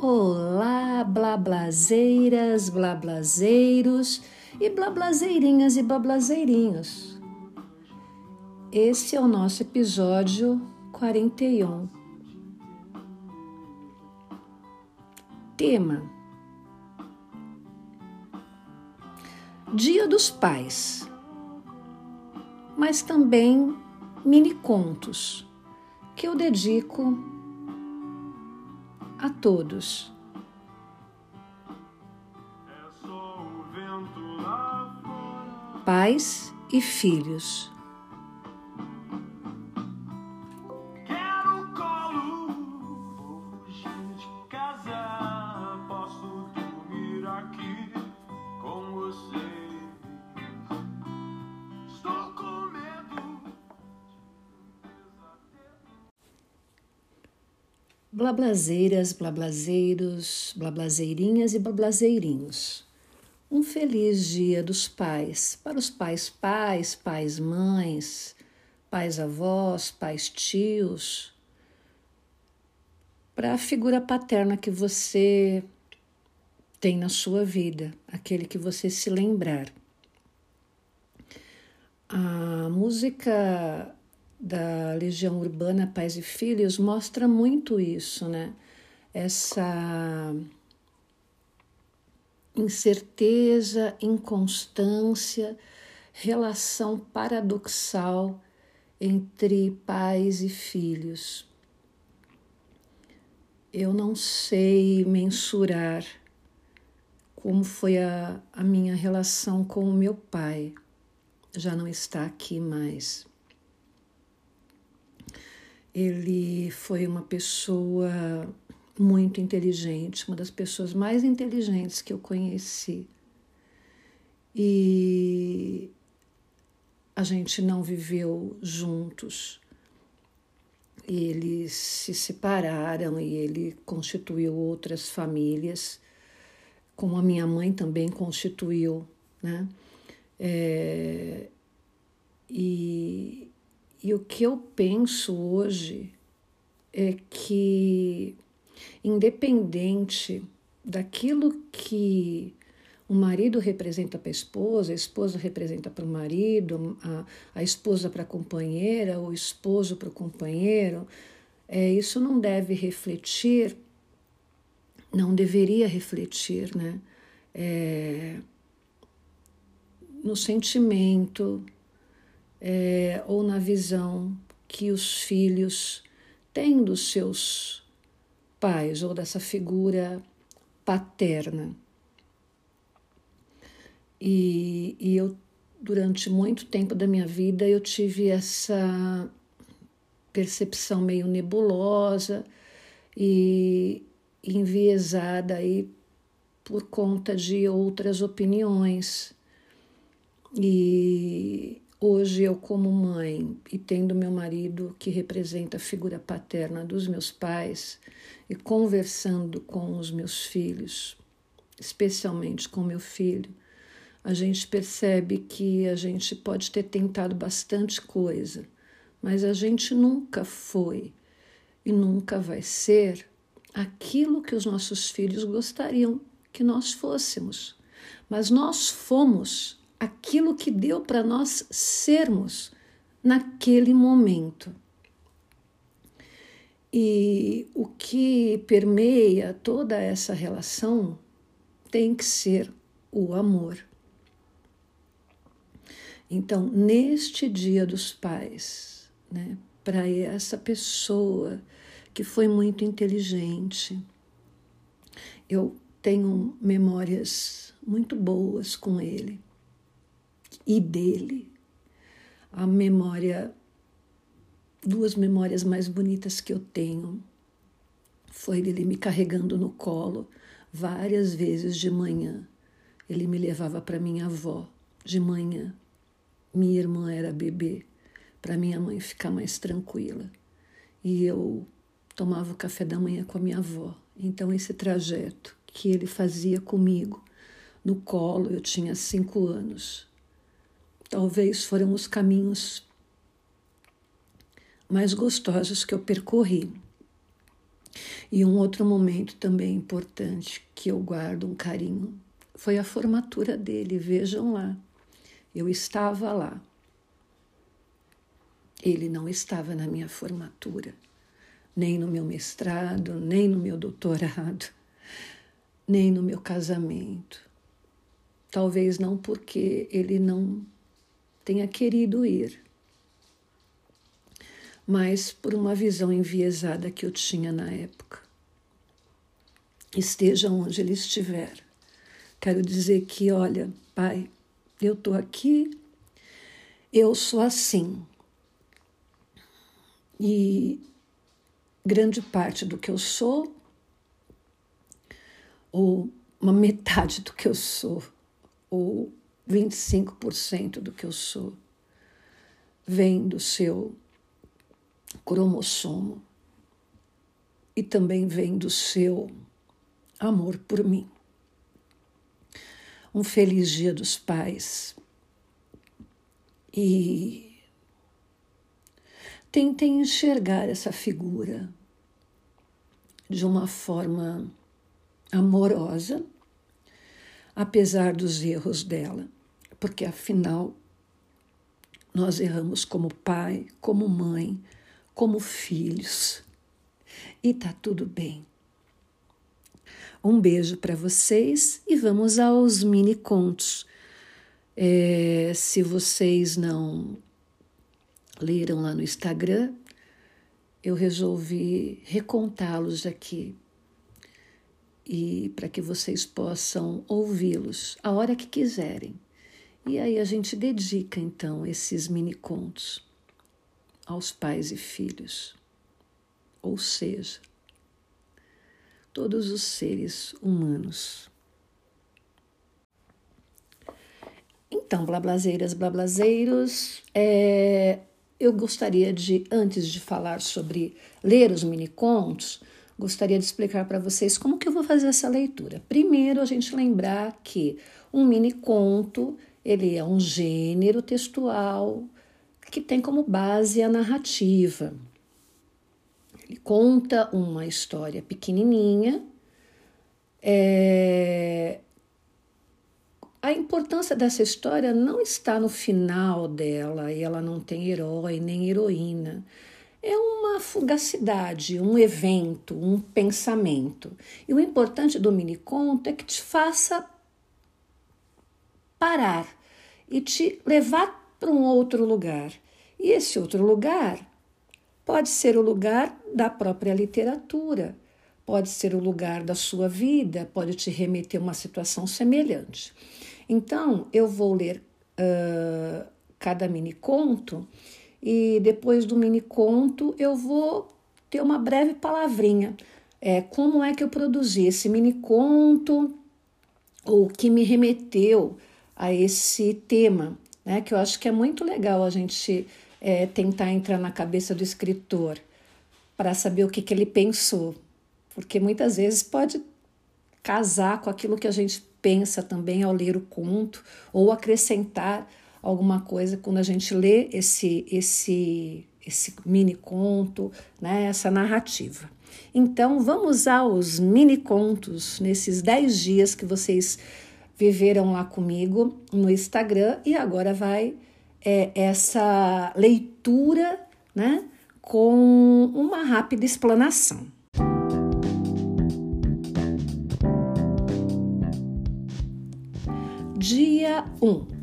Olá, blablazeiras, blablazeiros e blablazeirinhas e blablazeirinhos. Esse é o nosso episódio 41. Tema: Dia dos Pais, mas também mini contos que eu dedico a todos. Pais e filhos. Blablazeiras, blablazeiros, blablazeirinhas e blablazeirinhos. Um feliz dia dos pais, para os pais pais, pais mães, pais avós, pais tios, para a figura paterna que você tem na sua vida, aquele que você se lembrar. A música da Legião Urbana Pais e Filhos mostra muito isso, né? Essa incerteza, inconstância, relação paradoxal entre pais e filhos. Eu não sei mensurar como foi a, a minha relação com o meu pai, já não está aqui mais. Ele foi uma pessoa muito inteligente, uma das pessoas mais inteligentes que eu conheci. E a gente não viveu juntos. Eles se separaram e ele constituiu outras famílias, como a minha mãe também constituiu, né? É, e, e o que eu penso hoje é que, independente daquilo que o marido representa para a esposa, a esposa representa para o marido, a, a esposa para a companheira, o esposo para o companheiro, é, isso não deve refletir, não deveria refletir, né? É, no sentimento, é, ou na visão que os filhos têm dos seus pais ou dessa figura paterna. E, e eu, durante muito tempo da minha vida, eu tive essa percepção meio nebulosa e enviesada aí por conta de outras opiniões. E, Hoje, eu, como mãe e tendo meu marido, que representa a figura paterna dos meus pais, e conversando com os meus filhos, especialmente com meu filho, a gente percebe que a gente pode ter tentado bastante coisa, mas a gente nunca foi e nunca vai ser aquilo que os nossos filhos gostariam que nós fôssemos. Mas nós fomos aquilo que deu para nós sermos naquele momento. E o que permeia toda essa relação tem que ser o amor. Então, neste Dia dos Pais, né, para essa pessoa que foi muito inteligente, eu tenho memórias muito boas com ele e dele. A memória, duas memórias mais bonitas que eu tenho foi ele me carregando no colo várias vezes de manhã. Ele me levava para minha avó de manhã. Minha irmã era bebê, para minha mãe ficar mais tranquila. E eu tomava o café da manhã com a minha avó. Então, esse trajeto que ele fazia comigo no colo, eu tinha cinco anos, talvez foram os caminhos mais gostosos que eu percorri. E um outro momento também importante que eu guardo um carinho foi a formatura dele. Vejam lá, eu estava lá. Ele não estava na minha formatura, nem no meu mestrado, nem no meu doutorado, nem no meu casamento. Talvez não porque ele não tenha querido ir, mas por uma visão enviesada que eu tinha na época. Esteja onde ele estiver. Quero dizer que, olha, pai, eu estou aqui, eu sou assim. E grande parte do que eu sou, ou uma metade do que eu sou, ou 25% do que eu sou, vem do seu cromossomo e também vem do seu amor por mim. Um feliz Dia dos Pais e tentem enxergar essa figura de uma forma amorosa, apesar dos erros dela, porque afinal nós erramos como pai, como mãe, como filhos. E tá tudo bem. Um beijo para vocês e vamos aos mini contos. É, se vocês não leram lá no Instagram, eu resolvi recontá-los aqui e para que vocês possam ouvi-los a hora que quiserem. E aí a gente dedica então esses mini contos aos pais e filhos, ou seja, todos os seres humanos. Então, blablazeiras, blablazeiros, é, eu gostaria de, antes de falar sobre ler os minicontos, gostaria de explicar para vocês como que eu vou fazer essa leitura. Primeiro, a gente lembrar que um miniconto, ele é um gênero textual que tem como base a narrativa. Ele conta uma história pequenininha. É... A importância dessa história não está no final dela, e ela não tem herói nem heroína. É uma fugacidade, um evento, um pensamento. E o importante do mini conto é que te faça parar e te levar para um outro lugar. E esse outro lugar pode ser o lugar da própria literatura, pode ser o lugar da sua vida, pode te remeter a uma situação semelhante. Então, eu vou ler uh, cada mini conto e depois do mini conto eu vou ter uma breve palavrinha. É, como é que eu produzi esse mini conto, ou o que me remeteu a esse tema né? Que eu acho que é muito legal a gente é, tentar entrar na cabeça do escritor para saber o que, que ele pensou, porque muitas vezes pode casar com aquilo que a gente pensa também ao ler o conto ou acrescentar alguma coisa quando a gente lê esse esse esse mini conto, né, essa narrativa. Então, vamos aos mini contos nesses 10 dias que vocês viveram lá comigo no Instagram e agora vai é, essa leitura, né, com uma rápida explanação. Dia 1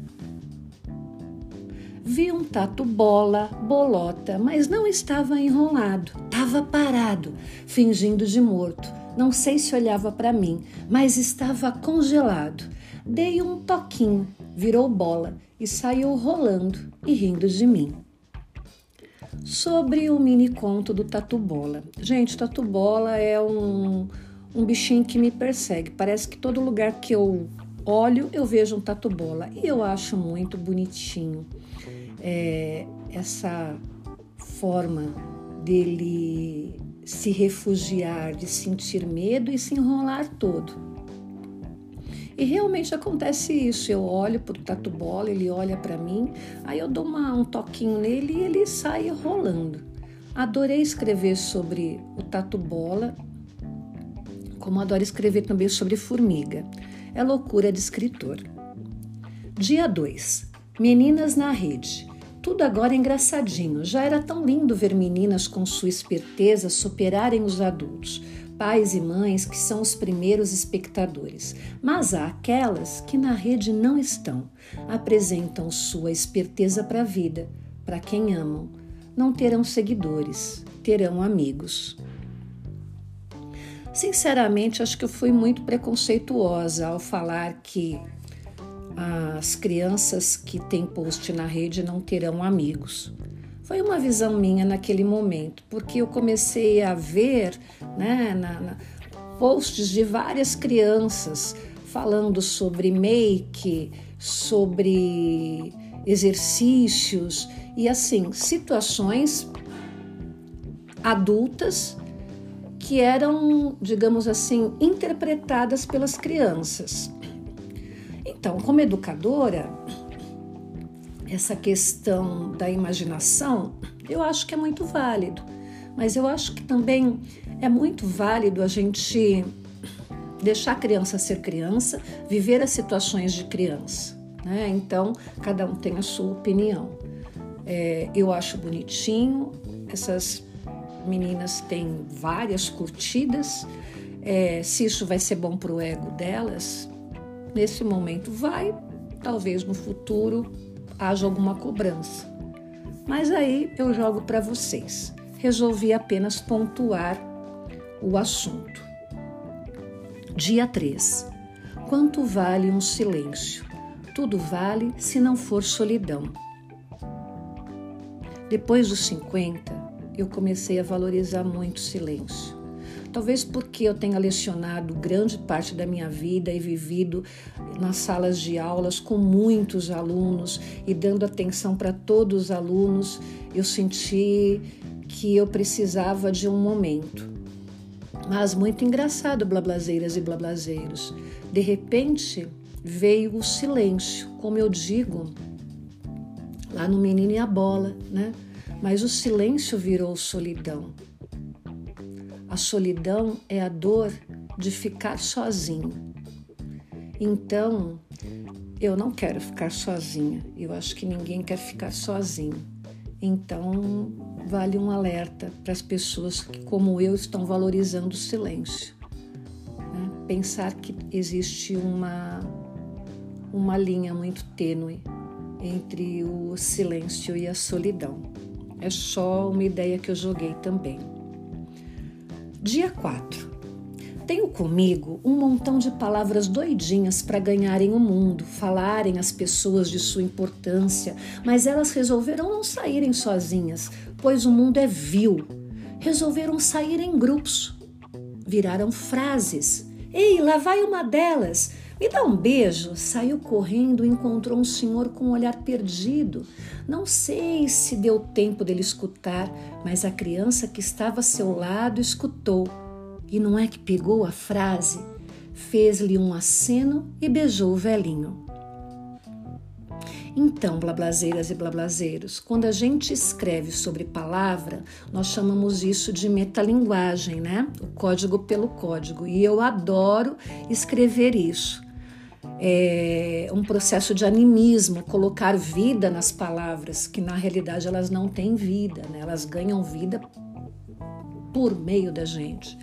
Vi um tatu bola, bolota, mas não estava enrolado, estava parado, fingindo de morto. Não sei se olhava para mim, mas estava congelado. Dei um toquinho, virou bola e saiu rolando e rindo de mim. Sobre o mini conto do Tatu Bola. Gente, Tatu Bola é um, um bichinho que me persegue. Parece que todo lugar que eu olho eu vejo um Tatu Bola e eu acho muito bonitinho é, essa forma dele se refugiar, de sentir medo e se enrolar todo. E realmente acontece isso. Eu olho para o tatu bola, ele olha para mim, aí eu dou uma, um toquinho nele e ele sai rolando. Adorei escrever sobre o tatu bola, como adoro escrever também sobre formiga. É loucura de escritor. Dia 2. Meninas na rede. Tudo agora é engraçadinho. Já era tão lindo ver meninas com sua esperteza superarem os adultos, pais e mães que são os primeiros espectadores. Mas há aquelas que na rede não estão, apresentam sua esperteza para a vida, para quem amam. Não terão seguidores, terão amigos. Sinceramente, acho que eu fui muito preconceituosa ao falar que as crianças que têm post na rede não terão amigos. Foi uma visão minha naquele momento, porque eu comecei a ver né, na, na, posts de várias crianças falando sobre make, sobre exercícios e assim, situações adultas que eram, digamos assim, interpretadas pelas crianças. Então, como educadora, essa questão da imaginação, eu acho que é muito válido, mas eu acho que também é muito válido a gente deixar a criança ser criança, viver as situações de criança. Né? Então, cada um tem a sua opinião. É, eu acho bonitinho, essas meninas têm várias curtidas. É, se isso vai ser bom para o ego delas, Nesse momento vai, talvez no futuro haja alguma cobrança. Mas aí eu jogo para vocês. Resolvi apenas pontuar o assunto. Dia 3. Quanto vale um silêncio? Tudo vale se não for solidão. Depois dos 50, eu comecei a valorizar muito o silêncio. Talvez porque eu tenha lecionado grande parte da minha vida e vivido nas salas de aulas com muitos alunos e dando atenção para todos os alunos, eu senti que eu precisava de um momento. Mas muito engraçado, blablazeiras e blablazeiros. De repente veio o silêncio, como eu digo lá no Menino e a Bola, né? Mas o silêncio virou solidão. A solidão é a dor de ficar sozinho. Então, eu não quero ficar sozinha. Eu acho que ninguém quer ficar sozinho. Então, vale um alerta para as pessoas que, como eu, estão valorizando o silêncio. Né? Pensar que existe uma, uma linha muito tênue entre o silêncio e a solidão. É só uma ideia que eu joguei também. Dia 4. Tenho comigo um montão de palavras doidinhas para ganharem o mundo, falarem às pessoas de sua importância, mas elas resolveram não saírem sozinhas, pois o mundo é vil. Resolveram sair em grupos. Viraram frases. Ei, lá vai uma delas. Me dá um beijo. Saiu correndo e encontrou um senhor com um olhar perdido. Não sei se deu tempo dele escutar, mas a criança que estava a seu lado escutou. E não é que pegou a frase, fez-lhe um aceno e beijou o velhinho. Então, blablazeiras e blablazeiros, quando a gente escreve sobre palavra, nós chamamos isso de metalinguagem, né? O código pelo código. E eu adoro escrever isso é, um processo de animismo, colocar vida nas palavras, que na realidade elas não têm vida, né? elas ganham vida por meio da gente.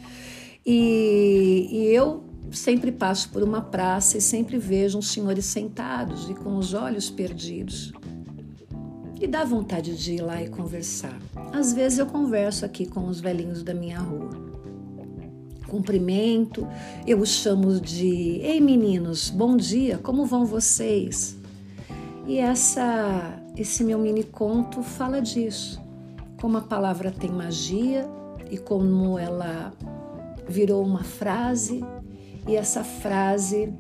E, e eu sempre passo por uma praça e sempre vejo uns senhores sentados e com os olhos perdidos. E dá vontade de ir lá e conversar. Às vezes eu converso aqui com os velhinhos da minha rua cumprimento, eu os chamo de Ei meninos, bom dia, como vão vocês? E essa esse meu mini conto fala disso, como a palavra tem magia e como ela virou uma frase e essa frase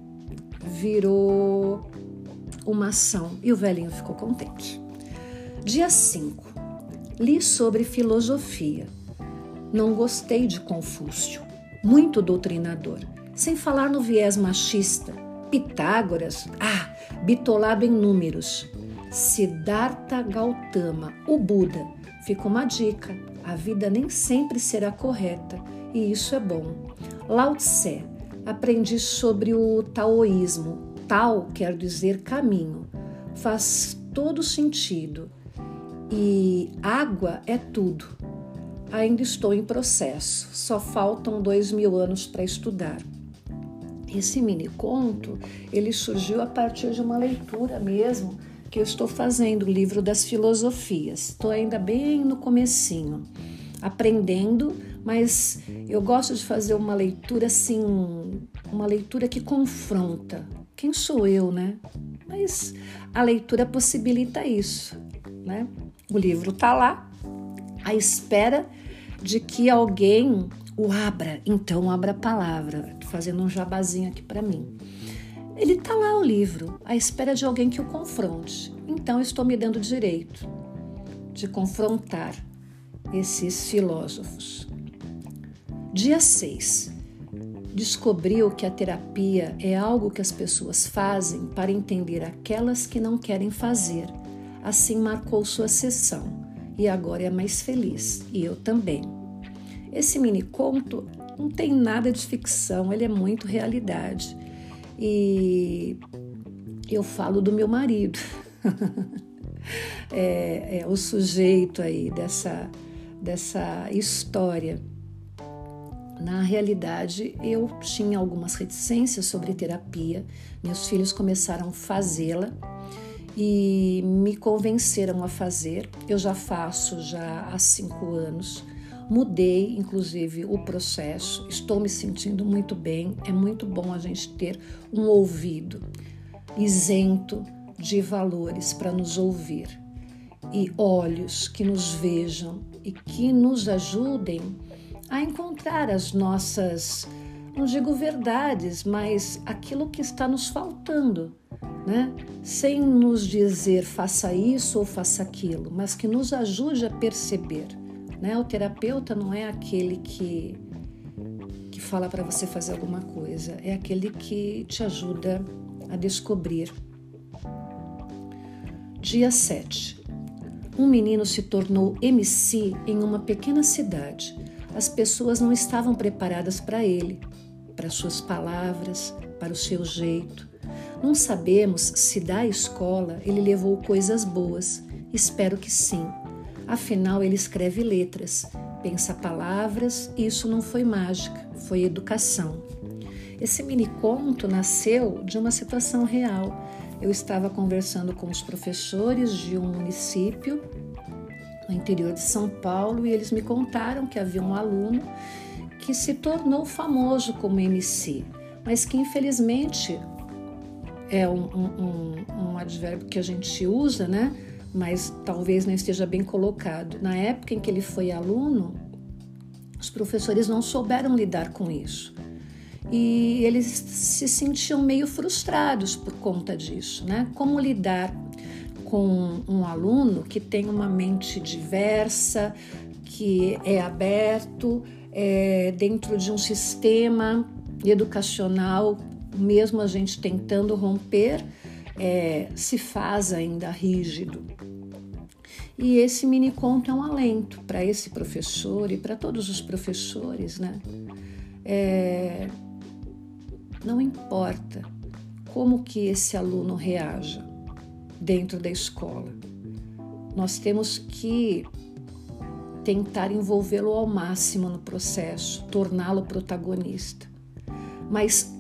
virou uma ação e o velhinho ficou contente. Dia 5. Li sobre filosofia. Não gostei de Confúcio muito doutrinador, sem falar no viés machista. Pitágoras, ah, bitolado em números. Siddhartha Gautama, o Buda, fica uma dica. A vida nem sempre será correta e isso é bom. Lao Tse, aprendi sobre o taoísmo. Tao quer dizer caminho. Faz todo sentido. E água é tudo. Ainda estou em processo, só faltam dois mil anos para estudar. Esse mini conto ele surgiu a partir de uma leitura mesmo que eu estou fazendo, o livro das filosofias. Estou ainda bem no comecinho, aprendendo, mas eu gosto de fazer uma leitura assim, uma leitura que confronta. Quem sou eu, né? Mas a leitura possibilita isso, né? O livro está lá, à espera de que alguém o abra. Então, abra a palavra. Estou fazendo um jabazinho aqui para mim. Ele está lá o livro, à espera de alguém que o confronte. Então, estou me dando direito de confrontar esses filósofos. Dia 6. Descobriu que a terapia é algo que as pessoas fazem para entender aquelas que não querem fazer. Assim marcou sua sessão e agora é mais feliz, e eu também. Esse mini conto não tem nada de ficção, ele é muito realidade. E eu falo do meu marido, é, é o sujeito aí dessa, dessa história. Na realidade, eu tinha algumas reticências sobre terapia, meus filhos começaram a fazê-la e me convenceram a fazer. Eu já faço já há cinco anos. Mudei, inclusive, o processo. Estou me sentindo muito bem. É muito bom a gente ter um ouvido isento de valores para nos ouvir e olhos que nos vejam e que nos ajudem a encontrar as nossas, não digo verdades, mas aquilo que está nos faltando né? sem nos dizer faça isso ou faça aquilo, mas que nos ajude a perceber. Né? O terapeuta não é aquele que, que fala para você fazer alguma coisa, é aquele que te ajuda a descobrir. Dia 7. Um menino se tornou MC em uma pequena cidade. As pessoas não estavam preparadas para ele, para suas palavras, para o seu jeito. Não sabemos se da escola ele levou coisas boas. Espero que sim. Afinal, ele escreve letras, pensa palavras e isso não foi mágica, foi educação. Esse mini conto nasceu de uma situação real. Eu estava conversando com os professores de um município no interior de São Paulo e eles me contaram que havia um aluno que se tornou famoso como MC, mas que infelizmente é um, um, um, advérbio que a gente usa, né? Mas talvez não esteja bem colocado. Na época em que ele foi aluno, os professores não souberam lidar com isso. E eles se sentiam meio frustrados por conta disso, né? Como lidar com um aluno que tem uma mente diversa, que é aberto, é, dentro de um sistema educacional mesmo a gente tentando romper, é, se faz ainda rígido. E esse mini conto é um alento para esse professor e para todos os professores, né? É, não importa como que esse aluno reaja dentro da escola, nós temos que tentar envolvê-lo ao máximo no processo, torná-lo protagonista. Mas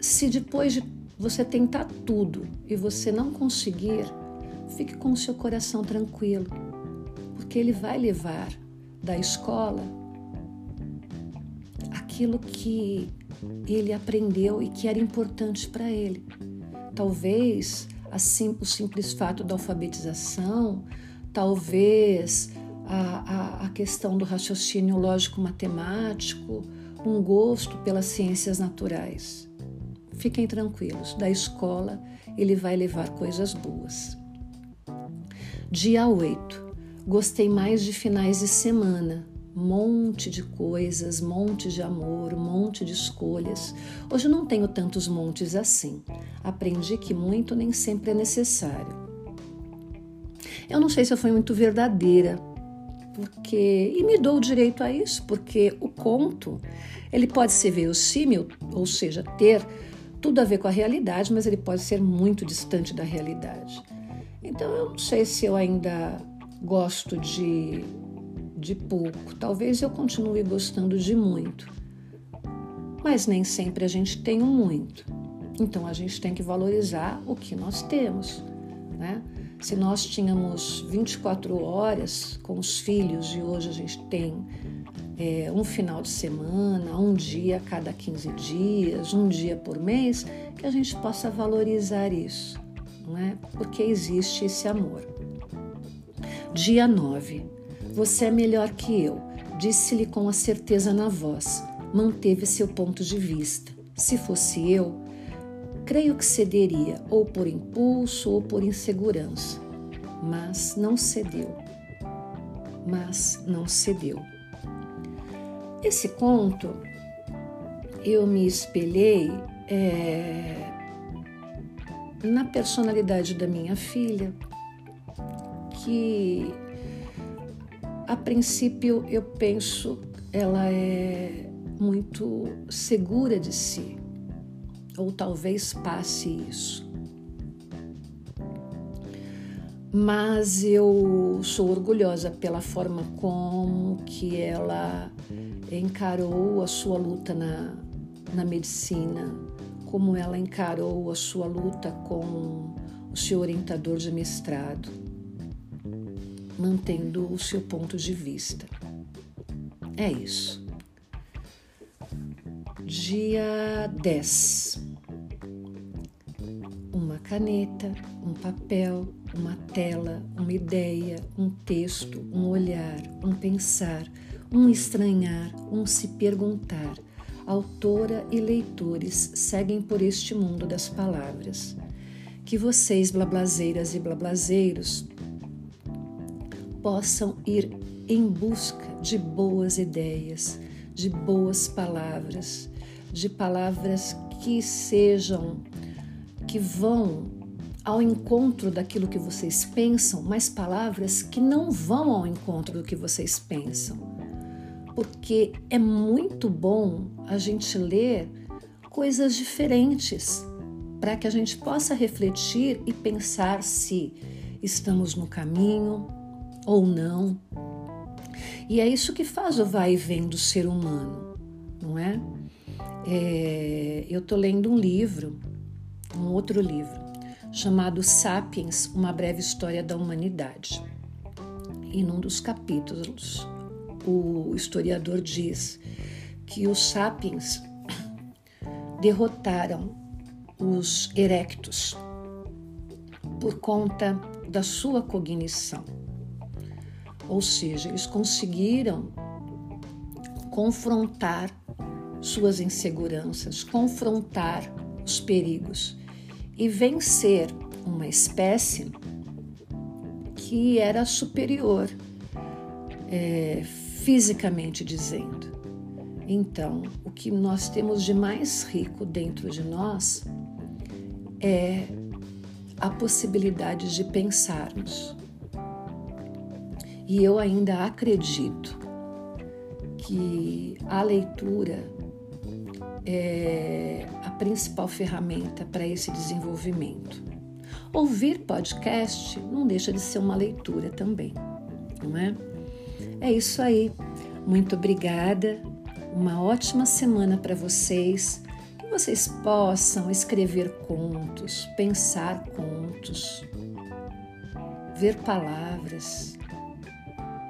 se depois de você tentar tudo e você não conseguir, fique com o seu coração tranquilo, porque ele vai levar da escola aquilo que ele aprendeu e que era importante para ele. Talvez assim, o simples fato da alfabetização, talvez a, a, a questão do raciocínio lógico-matemático, um gosto pelas ciências naturais. Fiquem tranquilos, da escola ele vai levar coisas boas. Dia 8. Gostei mais de finais de semana. Monte de coisas, monte de amor, monte de escolhas. Hoje não tenho tantos montes assim. Aprendi que muito nem sempre é necessário. Eu não sei se eu fui muito verdadeira porque e me dou o direito a isso, porque o conto ele pode ser verossímil, ou seja, ter tudo a ver com a realidade, mas ele pode ser muito distante da realidade. Então eu não sei se eu ainda gosto de de pouco. Talvez eu continue gostando de muito. Mas nem sempre a gente tem o um muito. Então a gente tem que valorizar o que nós temos, né? Se nós tínhamos 24 horas com os filhos e hoje a gente tem é, um final de semana, um dia a cada 15 dias, um dia por mês, que a gente possa valorizar isso, não é? Porque existe esse amor. Dia 9. Você é melhor que eu, disse-lhe com a certeza na voz. Manteve seu ponto de vista. Se fosse eu, creio que cederia, ou por impulso ou por insegurança. Mas não cedeu. Mas não cedeu. Esse conto eu me espelhei é, na personalidade da minha filha, que a princípio eu penso ela é muito segura de si, ou talvez passe isso. Mas eu sou orgulhosa pela forma como que ela encarou a sua luta na, na medicina, como ela encarou a sua luta com o seu orientador de mestrado mantendo o seu ponto de vista. É isso. Dia 10. Uma caneta, um papel, uma tela, uma ideia, um texto, um olhar, um pensar, um estranhar, um se perguntar. Autora e leitores seguem por este mundo das palavras. Que vocês, blablazeiras e blablazeiros, possam ir em busca de boas ideias, de boas palavras, de palavras que sejam, que vão ao encontro daquilo que vocês pensam, mas palavras que não vão ao encontro do que vocês pensam. Porque é muito bom a gente ler coisas diferentes para que a gente possa refletir e pensar se estamos no caminho, ou não. E é isso que faz o vai e vem do ser humano, não é? é eu estou lendo um livro, um outro livro, chamado Sapiens Uma Breve História da Humanidade. E num dos capítulos, o historiador diz que os sapiens derrotaram os erectos por conta da sua cognição. Ou seja, eles conseguiram confrontar suas inseguranças, confrontar os perigos e vencer uma espécie que era superior, é, fisicamente dizendo. Então, o que nós temos de mais rico dentro de nós é a possibilidade de pensarmos, e eu ainda acredito que a leitura é a principal ferramenta para esse desenvolvimento. Ouvir podcast não deixa de ser uma leitura também, não é? É isso aí. Muito obrigada. Uma ótima semana para vocês. Que vocês possam escrever contos, pensar contos, ver palavras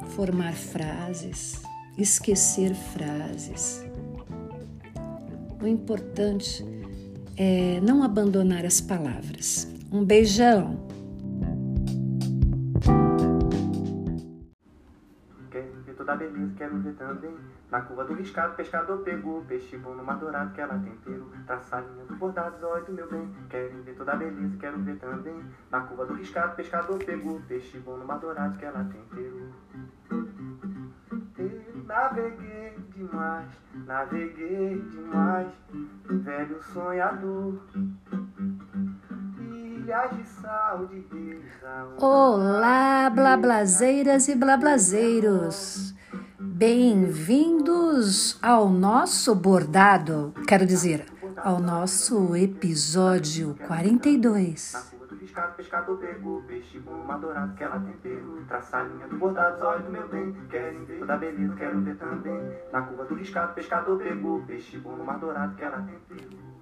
formar frases, esquecer frases. O importante é não abandonar as palavras. Um beijão! Quero ver toda a beleza, quero ver também. Na curva do riscado, pescador pegou peixe bom no dourado que ela tempero. Traçadinha do bordado, zóio do meu bem. Quero ver toda a beleza, quero ver também. Na curva do riscado, pescador pegou peixe bom no dourado que ela tempero. Naveguei demais, naveguei demais, velho sonhador. Milhares de sal de risa. Olá, blablazeiras e blablazeiros. Bem-vindos ao nosso bordado, quero dizer, ao nosso episódio 42. Na curva do riscado, pescador pegou peixe bom, uma dourada que ela. Traça a linha do bordado, olha do meu bem. Querem ver toda beleza, quero ver também. Na curva do riscado, pescador pegou peixe bom, uma dourada que ela tempero.